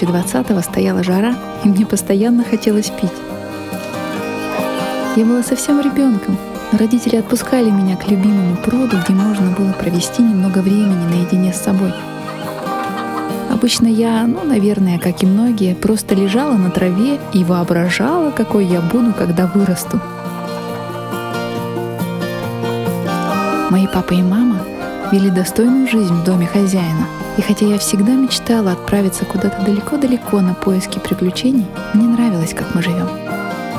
Летом 2020-го стояла жара, и мне постоянно хотелось пить. Я была совсем ребенком, но родители отпускали меня к любимому пруду, где можно было провести немного времени наедине с собой. Обычно я, ну, наверное, как и многие, просто лежала на траве и воображала, какой я буду, когда вырасту. Мои папа и мама вели достойную жизнь в доме хозяина — и хотя я всегда мечтала отправиться куда-то далеко-далеко на поиски приключений, мне нравилось, как мы живем.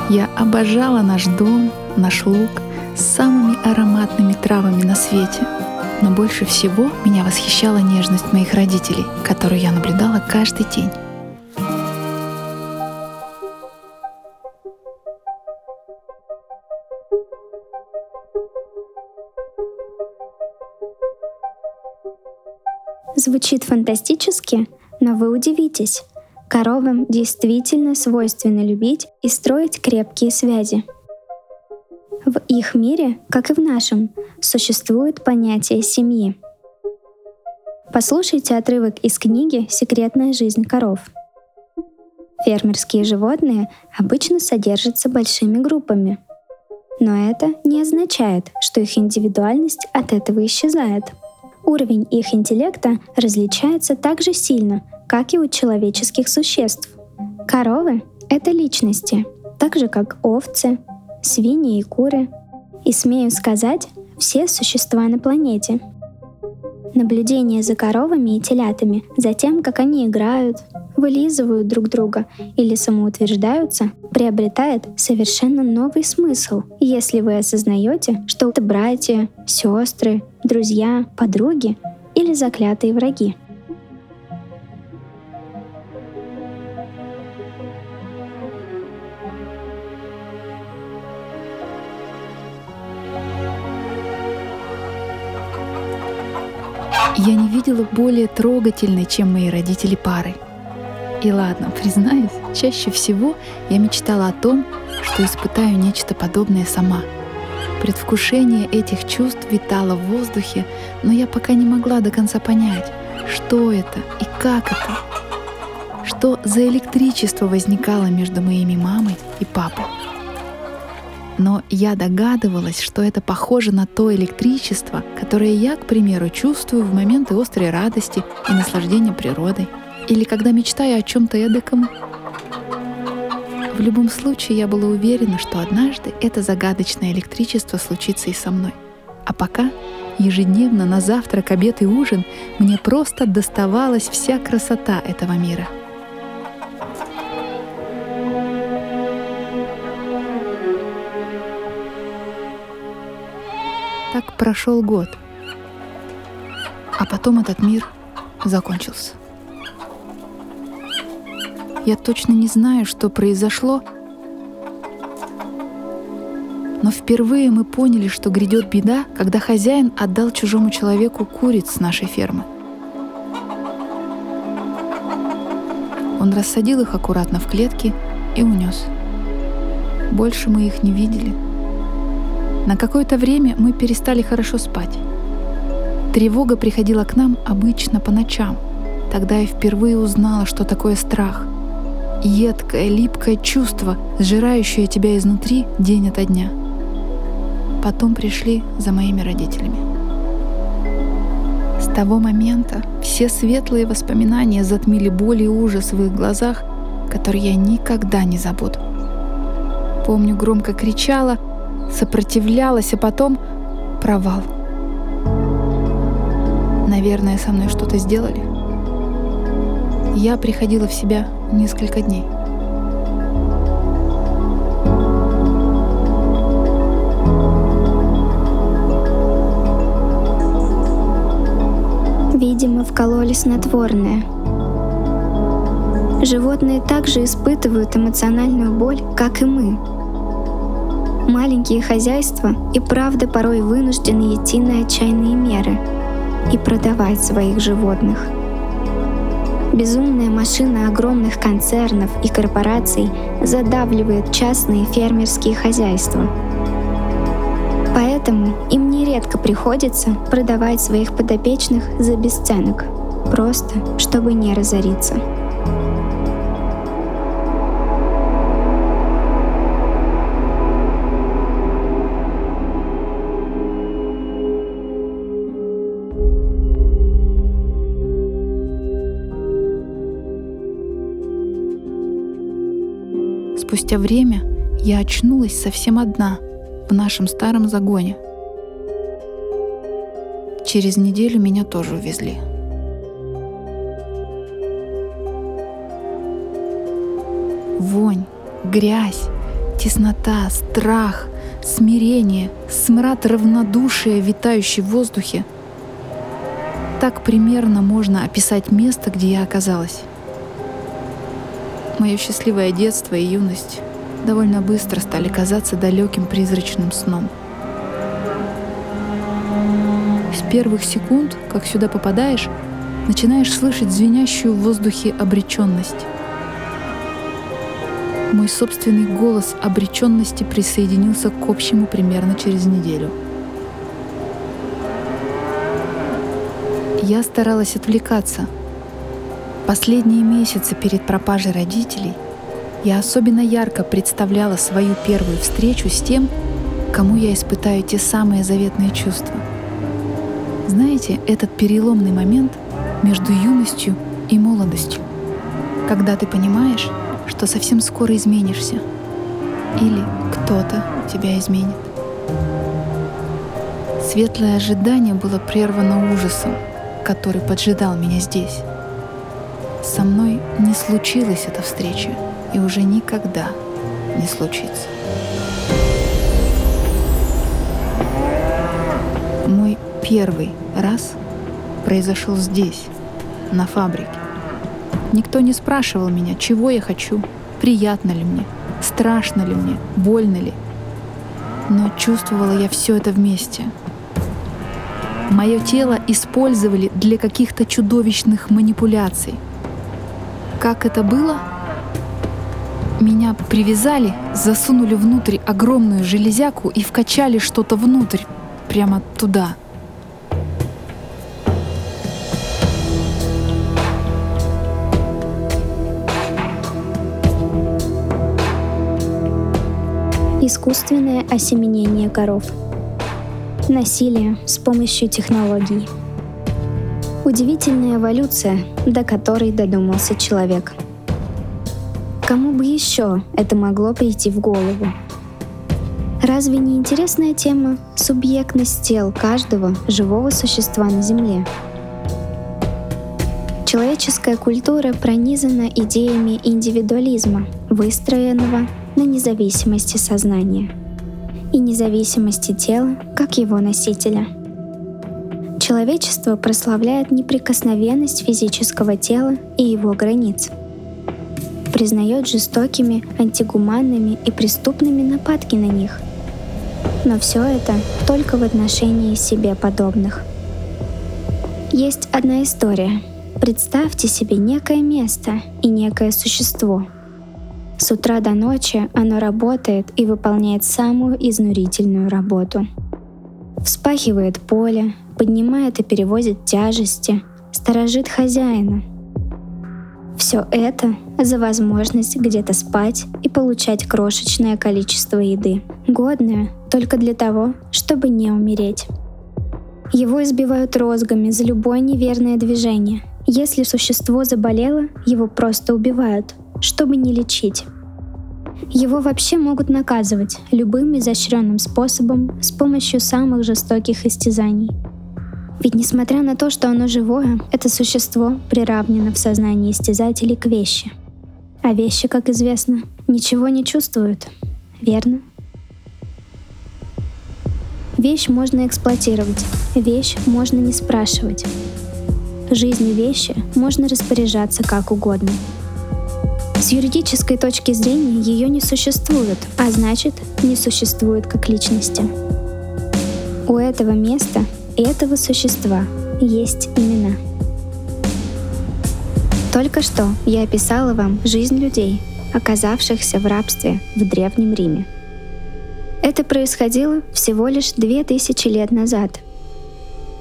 Я обожала наш дом, наш луг с самыми ароматными травами на свете. Но больше всего меня восхищала нежность моих родителей, которую я наблюдала каждый день. Звучит фантастически, но вы удивитесь. Коровам действительно свойственно любить и строить крепкие связи. В их мире, как и в нашем, существует понятие семьи. Послушайте отрывок из книги «Секретная жизнь коров». Фермерские животные обычно содержатся большими группами. Но это не означает, что их индивидуальность от этого исчезает – Уровень их интеллекта различается так же сильно, как и у человеческих существ. Коровы — это личности, так же как овцы, свиньи и куры. И смею сказать, все существа на планете. Наблюдение за коровами и телятами, за тем, как они играют, вылизывают друг друга или самоутверждаются, приобретает совершенно новый смысл, если вы осознаете, что это братья, сестры, друзья, подруги или заклятые враги. Я не видела более трогательной, чем мои родители пары. И ладно, признаюсь, чаще всего я мечтала о том, что испытаю нечто подобное сама. Предвкушение этих чувств витало в воздухе, но я пока не могла до конца понять, что это и как это. Что за электричество возникало между моими мамой и папой. Но я догадывалась, что это похоже на то электричество, которое я, к примеру, чувствую в моменты острой радости и наслаждения природой или когда мечтаю о чем-то эдаком. В любом случае я была уверена, что однажды это загадочное электричество случится и со мной. А пока ежедневно на завтрак, обед и ужин мне просто доставалась вся красота этого мира. Так прошел год, а потом этот мир закончился. Я точно не знаю, что произошло, но впервые мы поняли, что грядет беда, когда хозяин отдал чужому человеку куриц с нашей фермы. Он рассадил их аккуратно в клетки и унес. Больше мы их не видели. На какое-то время мы перестали хорошо спать. Тревога приходила к нам обычно по ночам. Тогда я впервые узнала, что такое страх — едкое, липкое чувство, сжирающее тебя изнутри день ото дня. Потом пришли за моими родителями. С того момента все светлые воспоминания затмили боль и ужас в их глазах, которые я никогда не забуду. Помню, громко кричала, сопротивлялась, а потом провал. Наверное, со мной что-то сделали. Я приходила в себя несколько дней. Видимо, вкололи снотворное. Животные также испытывают эмоциональную боль, как и мы. Маленькие хозяйства и правда порой вынуждены идти на отчаянные меры и продавать своих животных – Безумная машина огромных концернов и корпораций задавливает частные фермерские хозяйства. Поэтому им нередко приходится продавать своих подопечных за бесценок. просто чтобы не разориться. Спустя время я очнулась совсем одна в нашем старом загоне. Через неделю меня тоже увезли. Вонь, грязь, теснота, страх, смирение, смрад равнодушия, витающий в воздухе. Так примерно можно описать место, где я оказалась. Мое счастливое детство и юность довольно быстро стали казаться далеким призрачным сном. С первых секунд, как сюда попадаешь, начинаешь слышать звенящую в воздухе обреченность. Мой собственный голос обреченности присоединился к общему примерно через неделю. Я старалась отвлекаться — Последние месяцы перед пропажей родителей я особенно ярко представляла свою первую встречу с тем, кому я испытаю те самые заветные чувства. Знаете, этот переломный момент между юностью и молодостью, когда ты понимаешь, что совсем скоро изменишься, или кто-то тебя изменит. Светлое ожидание было прервано ужасом, который поджидал меня здесь. Со мной не случилась эта встреча и уже никогда не случится. Мой первый раз произошел здесь, на фабрике. Никто не спрашивал меня, чего я хочу, приятно ли мне, страшно ли мне, больно ли. Но чувствовала я все это вместе. Мое тело использовали для каких-то чудовищных манипуляций — как это было? Меня привязали, засунули внутрь огромную железяку и вкачали что-то внутрь, прямо туда. Искусственное осеменение коров. Насилие с помощью технологий. Удивительная эволюция, до которой додумался человек. Кому бы еще это могло прийти в голову? Разве не интересная тема субъектность тел каждого живого существа на Земле? Человеческая культура пронизана идеями индивидуализма, выстроенного на независимости сознания и независимости тела как его носителя – Человечество прославляет неприкосновенность физического тела и его границ. Признает жестокими, антигуманными и преступными нападки на них. Но все это только в отношении себе подобных. Есть одна история. Представьте себе некое место и некое существо. С утра до ночи оно работает и выполняет самую изнурительную работу. Вспахивает поле, поднимает и перевозит тяжести, сторожит хозяина. Все это за возможность где-то спать и получать крошечное количество еды, годное только для того, чтобы не умереть. Его избивают розгами за любое неверное движение. Если существо заболело, его просто убивают, чтобы не лечить. Его вообще могут наказывать любым изощренным способом с помощью самых жестоких истязаний – ведь несмотря на то, что оно живое, это существо приравнено в сознании истязателей к вещи. А вещи, как известно, ничего не чувствуют, верно? Вещь можно эксплуатировать, вещь можно не спрашивать. Жизнью вещи можно распоряжаться как угодно. С юридической точки зрения ее не существует, а значит, не существует как личности. У этого места этого существа есть имена. Только что я описала вам жизнь людей, оказавшихся в рабстве в Древнем Риме. Это происходило всего лишь две тысячи лет назад.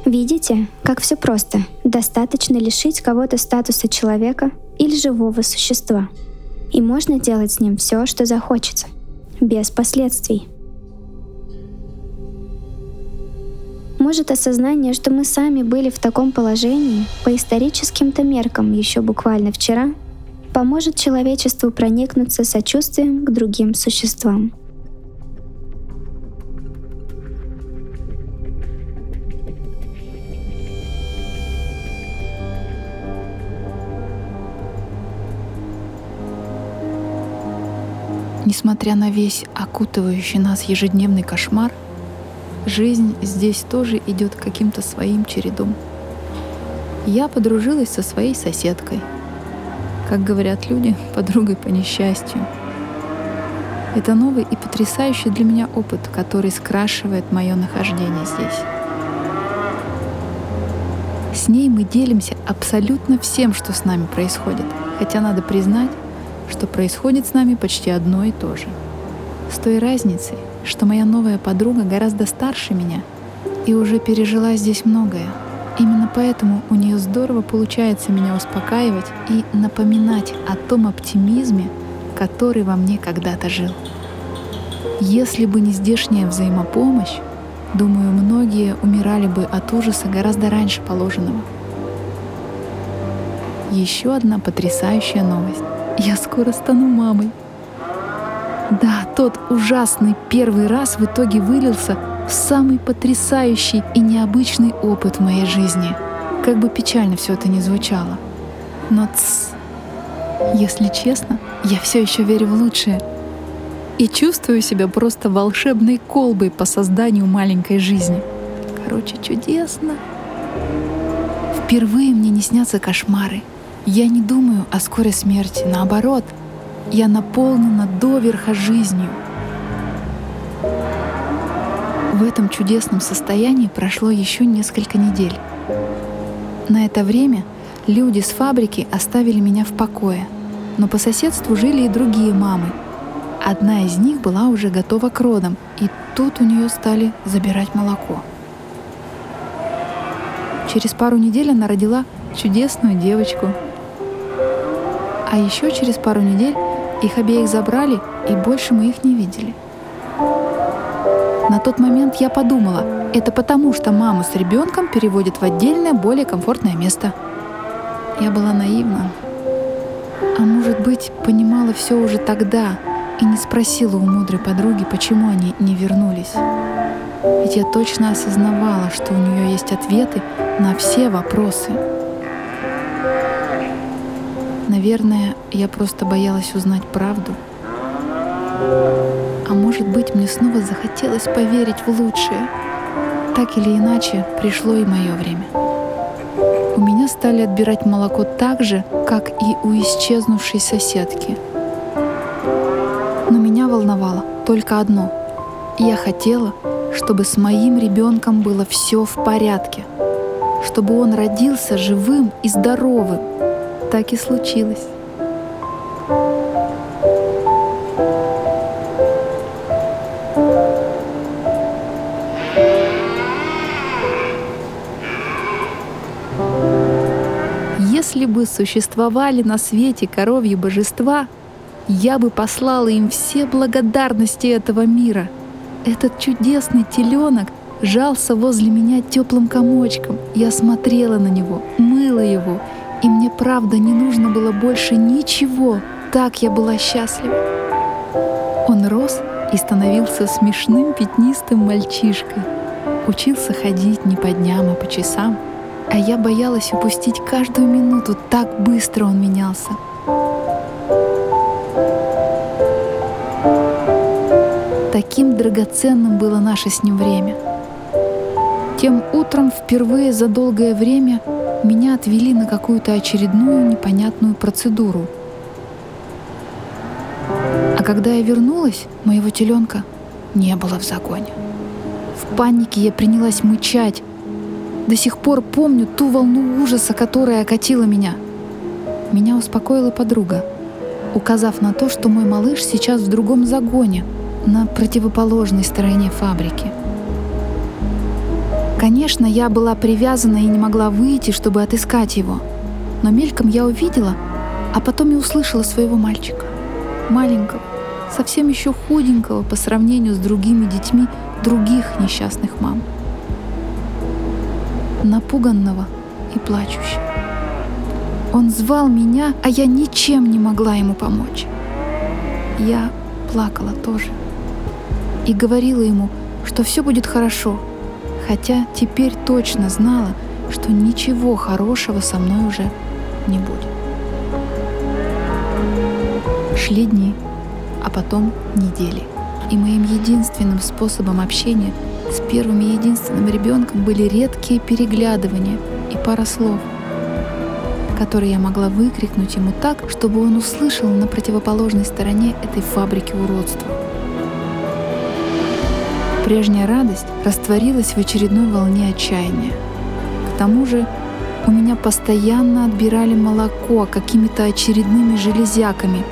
Видите, как все просто. Достаточно лишить кого-то статуса человека или живого существа. И можно делать с ним все, что захочется, без последствий. Может, осознание, что мы сами были в таком положении по историческим-то меркам еще буквально вчера, поможет человечеству проникнуться сочувствием к другим существам. Несмотря на весь окутывающий нас ежедневный кошмар, жизнь здесь тоже идет каким-то своим чередом. Я подружилась со своей соседкой. Как говорят люди, подругой по несчастью. Это новый и потрясающий для меня опыт, который скрашивает мое нахождение здесь. С ней мы делимся абсолютно всем, что с нами происходит. Хотя надо признать, что происходит с нами почти одно и то же. С той разницей, что моя новая подруга гораздо старше меня и уже пережила здесь многое. Именно поэтому у нее здорово получается меня успокаивать и напоминать о том оптимизме, который во мне когда-то жил. Если бы не здешняя взаимопомощь, думаю, многие умирали бы от ужаса гораздо раньше положенного. Еще одна потрясающая новость. Я скоро стану мамой. Да, тот ужасный первый раз в итоге вылился в самый потрясающий и необычный опыт в моей жизни. Как бы печально все это ни звучало. Но тс, если честно, я все еще верю в лучшее. И чувствую себя просто волшебной колбой по созданию маленькой жизни. Короче, чудесно. Впервые мне не снятся кошмары — я не думаю о скорой смерти, наоборот, я наполнена доверха жизнью. В этом чудесном состоянии прошло еще несколько недель. На это время люди с фабрики оставили меня в покое, но по соседству жили и другие мамы. Одна из них была уже готова к родам, и тут у нее стали забирать молоко. Через пару недель она родила чудесную девочку, а еще через пару недель их обеих забрали, и больше мы их не видели. На тот момент я подумала, это потому, что маму с ребенком переводят в отдельное, более комфортное место. Я была наивна. А может быть, понимала все уже тогда и не спросила у мудрой подруги, почему они не вернулись. Ведь я точно осознавала, что у нее есть ответы на все вопросы. Наверное, я просто боялась узнать правду. А может быть, мне снова захотелось поверить в лучшее. Так или иначе, пришло и мое время. У меня стали отбирать молоко так же, как и у исчезнувшей соседки. Но меня волновало только одно. Я хотела, чтобы с моим ребенком было все в порядке, чтобы он родился живым и здоровым, так и случилось. Если бы существовали на свете коровьи божества, я бы послала им все благодарности этого мира. Этот чудесный теленок жался возле меня теплым комочком. Я смотрела на него, мыла его и мне правда не нужно было больше ничего. Так я была счастлива. Он рос и становился смешным пятнистым мальчишкой. Учился ходить не по дням, а по часам. А я боялась упустить каждую минуту, так быстро он менялся. Таким драгоценным было наше с ним время. Тем утром впервые за долгое время меня отвели на какую-то очередную непонятную процедуру. А когда я вернулась, моего теленка не было в загоне. В панике я принялась мычать. До сих пор помню ту волну ужаса, которая окатила меня. Меня успокоила подруга, указав на то, что мой малыш сейчас в другом загоне, на противоположной стороне фабрики. Конечно, я была привязана и не могла выйти, чтобы отыскать его. Но мельком я увидела, а потом и услышала своего мальчика. Маленького, совсем еще худенького по сравнению с другими детьми других несчастных мам. Напуганного и плачущего. Он звал меня, а я ничем не могла ему помочь. Я плакала тоже и говорила ему, что все будет хорошо, хотя теперь точно знала, что ничего хорошего со мной уже не будет. Шли дни, а потом недели. И моим единственным способом общения с первым и единственным ребенком были редкие переглядывания и пара слов, которые я могла выкрикнуть ему так, чтобы он услышал на противоположной стороне этой фабрики уродства. Прежняя радость растворилась в очередной волне отчаяния. К тому же у меня постоянно отбирали молоко какими-то очередными железяками,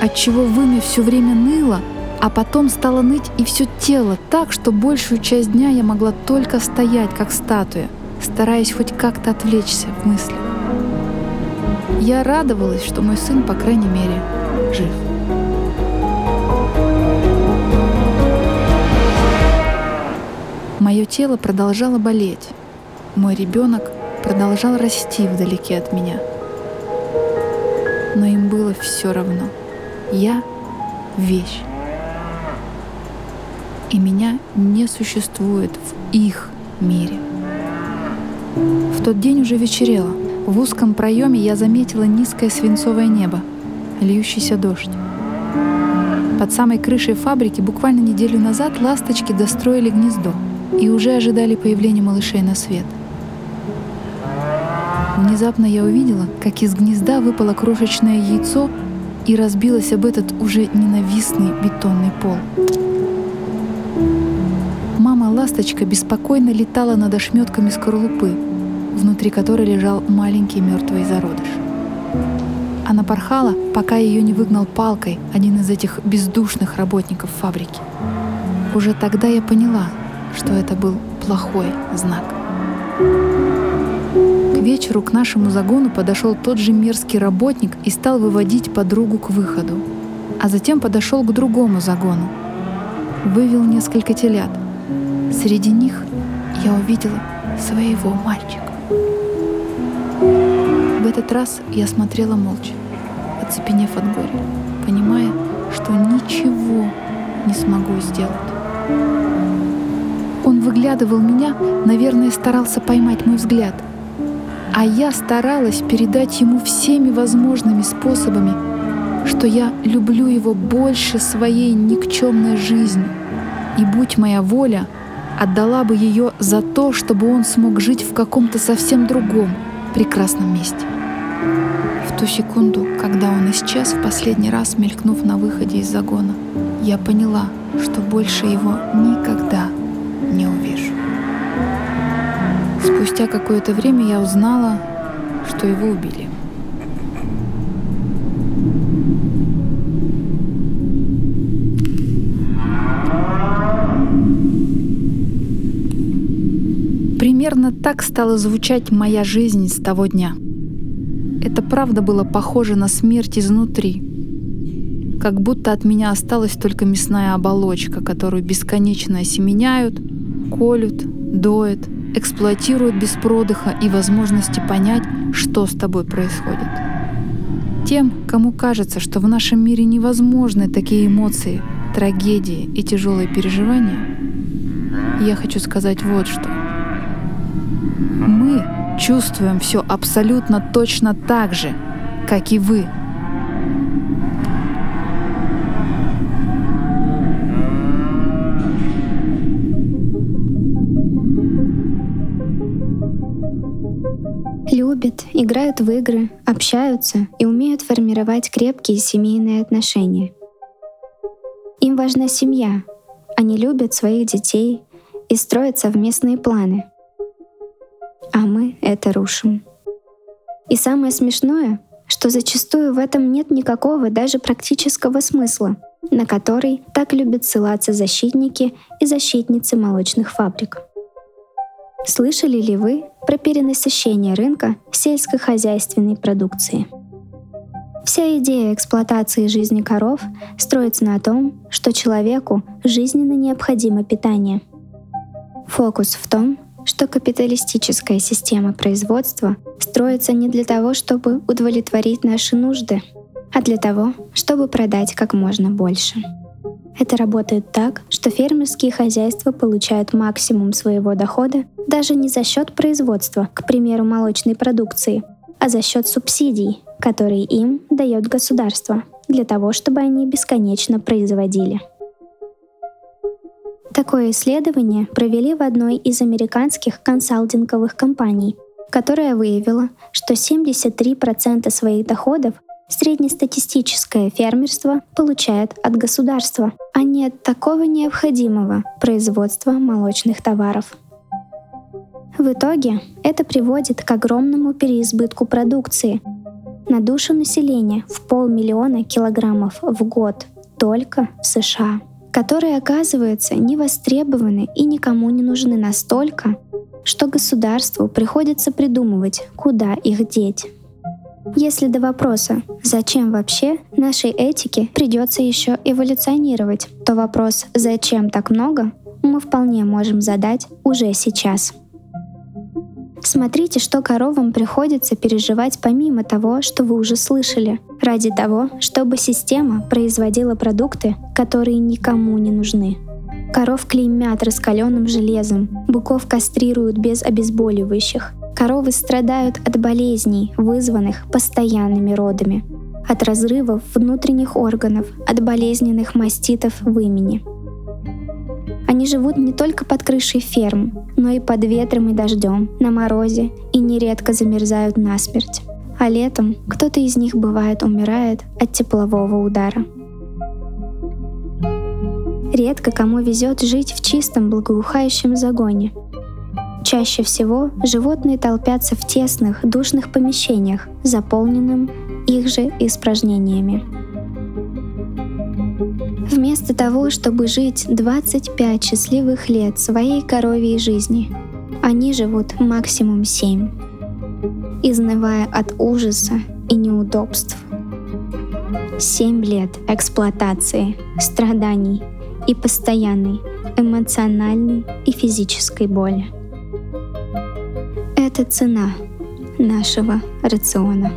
отчего вымя все время ныло, а потом стало ныть и все тело так, что большую часть дня я могла только стоять, как статуя, стараясь хоть как-то отвлечься в мыслях. Я радовалась, что мой сын, по крайней мере, жив. Мое тело продолжало болеть. Мой ребенок продолжал расти вдалеке от меня. Но им было все равно. Я — вещь. И меня не существует в их мире. В тот день уже вечерело. В узком проеме я заметила низкое свинцовое небо, льющийся дождь. Под самой крышей фабрики буквально неделю назад ласточки достроили гнездо — и уже ожидали появления малышей на свет. Внезапно я увидела, как из гнезда выпало крошечное яйцо и разбилось об этот уже ненавистный бетонный пол. Мама-ласточка беспокойно летала над ошметками скорлупы, внутри которой лежал маленький мертвый зародыш. Она порхала, пока ее не выгнал палкой один из этих бездушных работников фабрики. Уже тогда я поняла, что это был плохой знак. К вечеру к нашему загону подошел тот же мерзкий работник и стал выводить подругу к выходу. А затем подошел к другому загону. Вывел несколько телят. Среди них я увидела своего мальчика. В этот раз я смотрела молча, оцепенев от горя, понимая, что ничего не смогу сделать. Он выглядывал меня, наверное, старался поймать мой взгляд. А я старалась передать ему всеми возможными способами, что я люблю его больше своей никчемной жизни. И будь моя воля, отдала бы ее за то, чтобы он смог жить в каком-то совсем другом, прекрасном месте. В ту секунду, когда он исчез в последний раз, мелькнув на выходе из загона, я поняла, что больше его никогда Спустя какое-то время я узнала, что его убили. Примерно так стала звучать моя жизнь с того дня. Это правда было похоже на смерть изнутри. Как будто от меня осталась только мясная оболочка, которую бесконечно осеменяют, колют, доят, эксплуатируют без продыха и возможности понять, что с тобой происходит. Тем, кому кажется, что в нашем мире невозможны такие эмоции, трагедии и тяжелые переживания, я хочу сказать вот что. Мы чувствуем все абсолютно точно так же, как и вы — играют в игры, общаются и умеют формировать крепкие семейные отношения. Им важна семья. Они любят своих детей и строят совместные планы. А мы это рушим. И самое смешное, что зачастую в этом нет никакого даже практического смысла, на который так любят ссылаться защитники и защитницы молочных фабрик. Слышали ли вы про перенасыщение рынка сельскохозяйственной продукции? Вся идея эксплуатации жизни коров строится на том, что человеку жизненно необходимо питание. Фокус в том, что капиталистическая система производства строится не для того, чтобы удовлетворить наши нужды, а для того, чтобы продать как можно больше. Это работает так, что фермерские хозяйства получают максимум своего дохода даже не за счет производства, к примеру, молочной продукции, а за счет субсидий, которые им дает государство, для того, чтобы они бесконечно производили. Такое исследование провели в одной из американских консалтинговых компаний, которая выявила, что 73% своих доходов среднестатистическое фермерство получает от государства, а не от такого необходимого производства молочных товаров. В итоге это приводит к огромному переизбытку продукции на душу населения в полмиллиона килограммов в год только в США, которые оказываются не востребованы и никому не нужны настолько, что государству приходится придумывать, куда их деть. Если до вопроса «зачем вообще?» нашей этике придется еще эволюционировать, то вопрос «зачем так много?» мы вполне можем задать уже сейчас. Смотрите, что коровам приходится переживать помимо того, что вы уже слышали, ради того, чтобы система производила продукты, которые никому не нужны. Коров клеймят раскаленным железом, быков кастрируют без обезболивающих. Коровы страдают от болезней, вызванных постоянными родами, от разрывов внутренних органов, от болезненных маститов в имени – они живут не только под крышей ферм, но и под ветром и дождем, на морозе и нередко замерзают насмерть. А летом кто-то из них бывает умирает от теплового удара. Редко кому везет жить в чистом благоухающем загоне. Чаще всего животные толпятся в тесных, душных помещениях, заполненным их же испражнениями. Вместо того, чтобы жить 25 счастливых лет своей коровьей жизни, они живут максимум 7, изнывая от ужаса и неудобств. 7 лет эксплуатации, страданий и постоянной эмоциональной и физической боли. Это цена нашего рациона.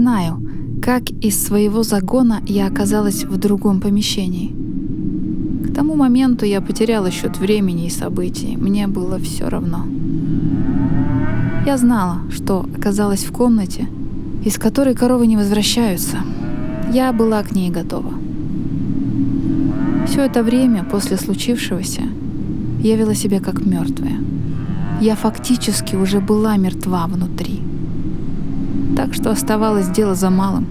знаю, как из своего загона я оказалась в другом помещении. Тому моменту я потеряла счет времени и событий. Мне было все равно. Я знала, что оказалась в комнате, из которой коровы не возвращаются. Я была к ней готова. Все это время после случившегося я вела себя как мертвая. Я фактически уже была мертва внутри так что оставалось дело за малым.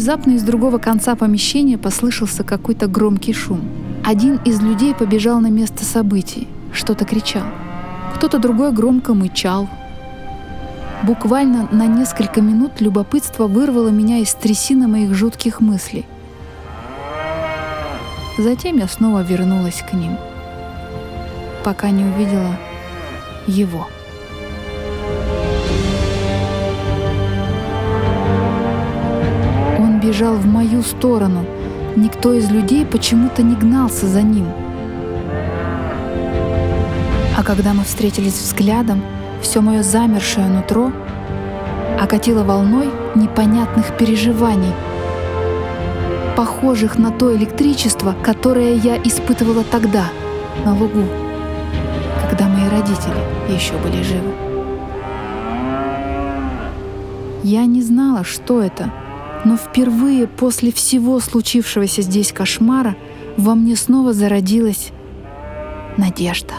Внезапно из другого конца помещения послышался какой-то громкий шум. Один из людей побежал на место событий, что-то кричал. Кто-то другой громко мычал. Буквально на несколько минут любопытство вырвало меня из трясины моих жутких мыслей. Затем я снова вернулась к ним, пока не увидела его. Бежал в мою сторону. Никто из людей почему-то не гнался за ним. А когда мы встретились взглядом, все мое замершее нутро окатило волной непонятных переживаний, похожих на то электричество, которое я испытывала тогда, на лугу, когда мои родители еще были живы. Я не знала, что это — но впервые после всего случившегося здесь кошмара во мне снова зародилась надежда.